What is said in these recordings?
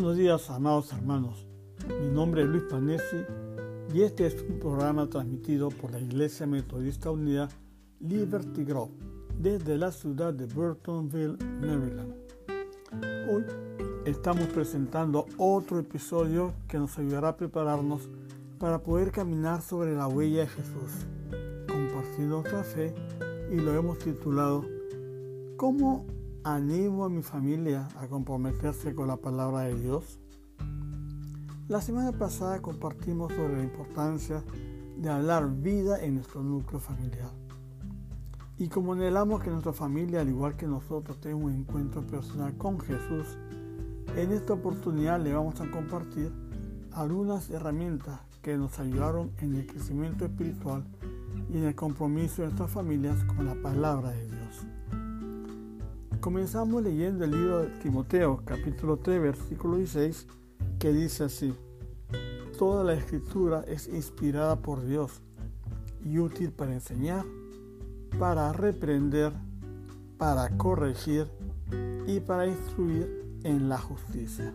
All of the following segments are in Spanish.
buenos días, amados hermanos. Mi nombre es Luis Panesi y este es un programa transmitido por la Iglesia Metodista Unida Liberty Grove desde la ciudad de Burtonville, Maryland. Hoy estamos presentando otro episodio que nos ayudará a prepararnos para poder caminar sobre la huella de Jesús, compartiendo nuestra fe y lo hemos titulado ¿Cómo animo a mi familia a comprometerse con la palabra de Dios? La semana pasada compartimos sobre la importancia de hablar vida en nuestro núcleo familiar. Y como anhelamos que nuestra familia, al igual que nosotros, tenga un encuentro personal con Jesús, en esta oportunidad le vamos a compartir algunas herramientas que nos ayudaron en el crecimiento espiritual y en el compromiso de nuestras familias con la palabra de Dios. Comenzamos leyendo el libro de Timoteo, capítulo 3, versículo 16, que dice así, Toda la escritura es inspirada por Dios y útil para enseñar, para reprender, para corregir y para instruir en la justicia.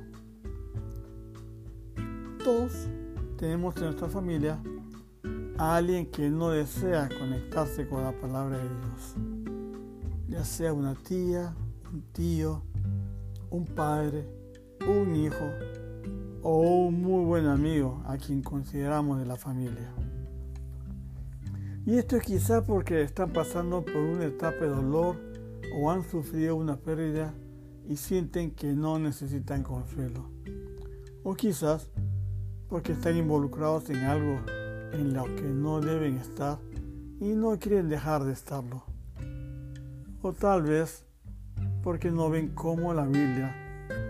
Todos tenemos en nuestra familia a alguien que no desea conectarse con la palabra de Dios ya sea una tía, un tío, un padre, un hijo o un muy buen amigo a quien consideramos de la familia. Y esto es quizá porque están pasando por una etapa de dolor o han sufrido una pérdida y sienten que no necesitan consuelo. O quizás porque están involucrados en algo en lo que no deben estar y no quieren dejar de estarlo o tal vez porque no ven cómo la Biblia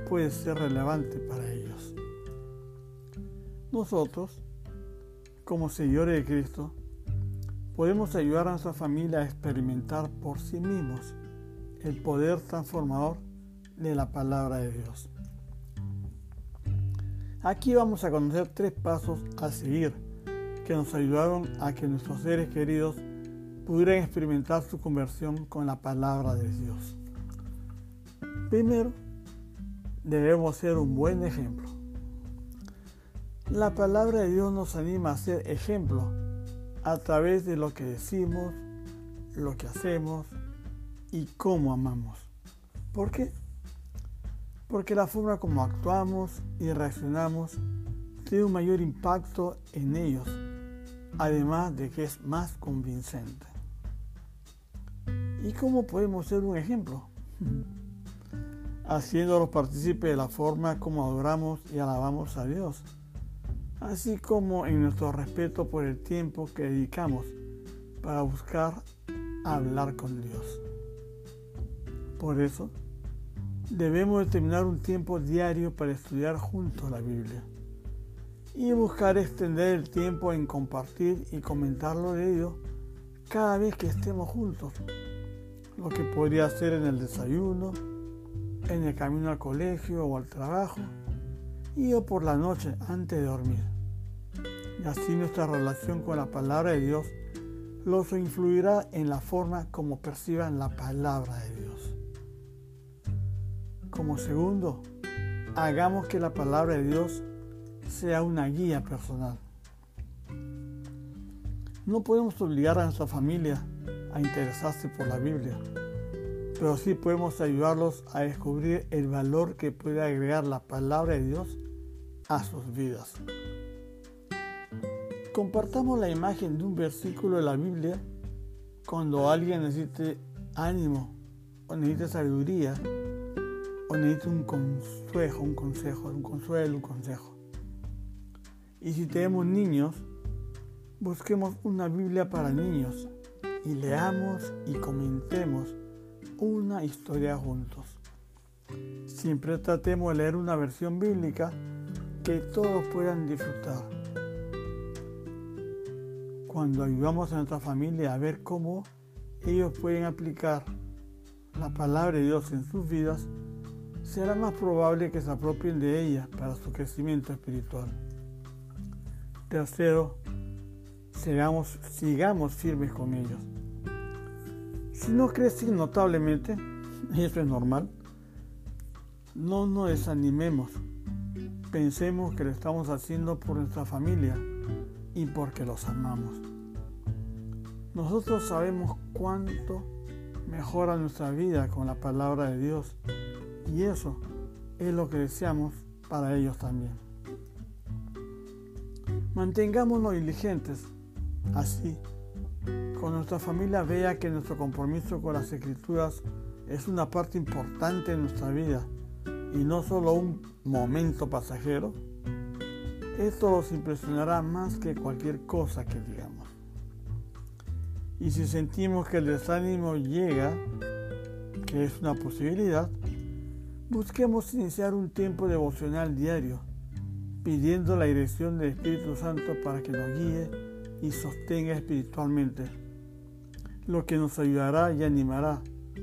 puede ser relevante para ellos. Nosotros, como seguidores de Cristo, podemos ayudar a nuestra familia a experimentar por sí mismos el poder transformador de la palabra de Dios. Aquí vamos a conocer tres pasos a seguir que nos ayudaron a que nuestros seres queridos pudieran experimentar su conversión con la palabra de Dios. Primero, debemos ser un buen ejemplo. La palabra de Dios nos anima a ser ejemplo a través de lo que decimos, lo que hacemos y cómo amamos. ¿Por qué? Porque la forma como actuamos y reaccionamos tiene un mayor impacto en ellos, además de que es más convincente. ¿Y cómo podemos ser un ejemplo? Haciéndolos partícipes de la forma como adoramos y alabamos a Dios, así como en nuestro respeto por el tiempo que dedicamos para buscar hablar con Dios. Por eso, debemos determinar un tiempo diario para estudiar juntos la Biblia y buscar extender el tiempo en compartir y comentarlo de Dios cada vez que estemos juntos lo que podría hacer en el desayuno, en el camino al colegio o al trabajo y o por la noche antes de dormir. Y así nuestra relación con la palabra de Dios los influirá en la forma como perciban la palabra de Dios. Como segundo, hagamos que la palabra de Dios sea una guía personal. No podemos obligar a nuestra familia a interesarse por la Biblia, pero sí podemos ayudarlos a descubrir el valor que puede agregar la palabra de Dios a sus vidas. Compartamos la imagen de un versículo de la Biblia cuando alguien necesite ánimo o necesite sabiduría o necesite un consejo, un consejo, un consuelo, un consejo. Y si tenemos niños, busquemos una Biblia para niños y leamos y comentemos una historia juntos. Siempre tratemos de leer una versión bíblica que todos puedan disfrutar. Cuando ayudamos a nuestra familia a ver cómo ellos pueden aplicar la palabra de Dios en sus vidas, será más probable que se apropien de ella para su crecimiento espiritual. Tercero, sigamos, sigamos firmes con ellos. Si no crecen notablemente, y eso es normal, no nos desanimemos, pensemos que lo estamos haciendo por nuestra familia y porque los amamos. Nosotros sabemos cuánto mejora nuestra vida con la palabra de Dios y eso es lo que deseamos para ellos también. Mantengámonos diligentes, así con nuestra familia vea que nuestro compromiso con las escrituras es una parte importante de nuestra vida y no solo un momento pasajero, esto los impresionará más que cualquier cosa que digamos. Y si sentimos que el desánimo llega, que es una posibilidad, busquemos iniciar un tiempo devocional diario, pidiendo la dirección del Espíritu Santo para que nos guíe y sostenga espiritualmente, lo que nos ayudará y animará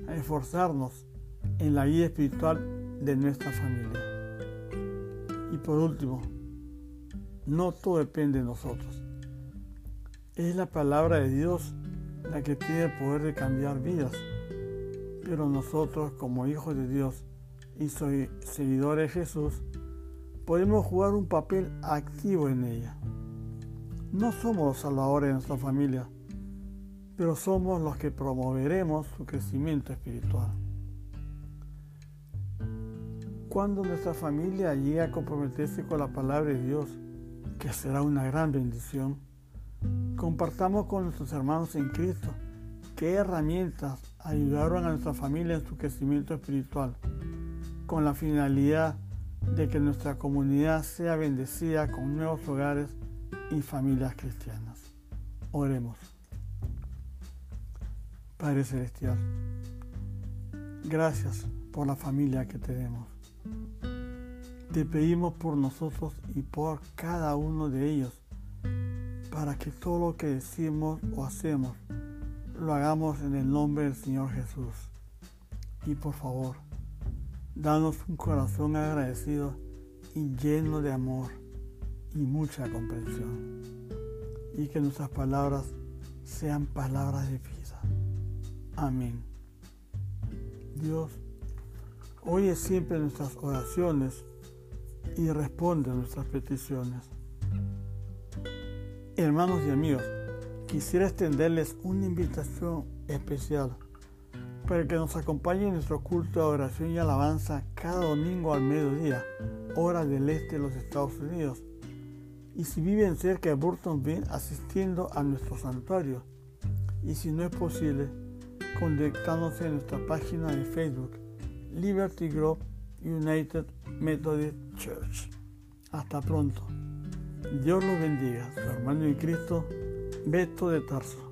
a esforzarnos en la guía espiritual de nuestra familia. Y por último, no todo depende de nosotros. Es la palabra de Dios la que tiene el poder de cambiar vidas. Pero nosotros como hijos de Dios y seguidores de Jesús, podemos jugar un papel activo en ella. No somos los salvadores de nuestra familia, pero somos los que promoveremos su crecimiento espiritual. Cuando nuestra familia llegue a comprometerse con la palabra de Dios, que será una gran bendición, compartamos con nuestros hermanos en Cristo qué herramientas ayudaron a nuestra familia en su crecimiento espiritual, con la finalidad de que nuestra comunidad sea bendecida con nuevos hogares y familias cristianas. Oremos. Padre Celestial, gracias por la familia que tenemos. Te pedimos por nosotros y por cada uno de ellos, para que todo lo que decimos o hacemos lo hagamos en el nombre del Señor Jesús. Y por favor, danos un corazón agradecido y lleno de amor y mucha comprensión. Y que nuestras palabras sean palabras de vida. Amén. Dios oye siempre nuestras oraciones y responde a nuestras peticiones. Hermanos y amigos, quisiera extenderles una invitación especial para que nos acompañen en nuestro culto de oración y alabanza cada domingo al mediodía, hora del este de los Estados Unidos y si viven cerca de Burton Bean asistiendo a nuestro santuario y si no es posible conectándose en nuestra página de Facebook Liberty Grove United Methodist Church. Hasta pronto. Dios los bendiga. Su hermano en Cristo, Beto de Tarso.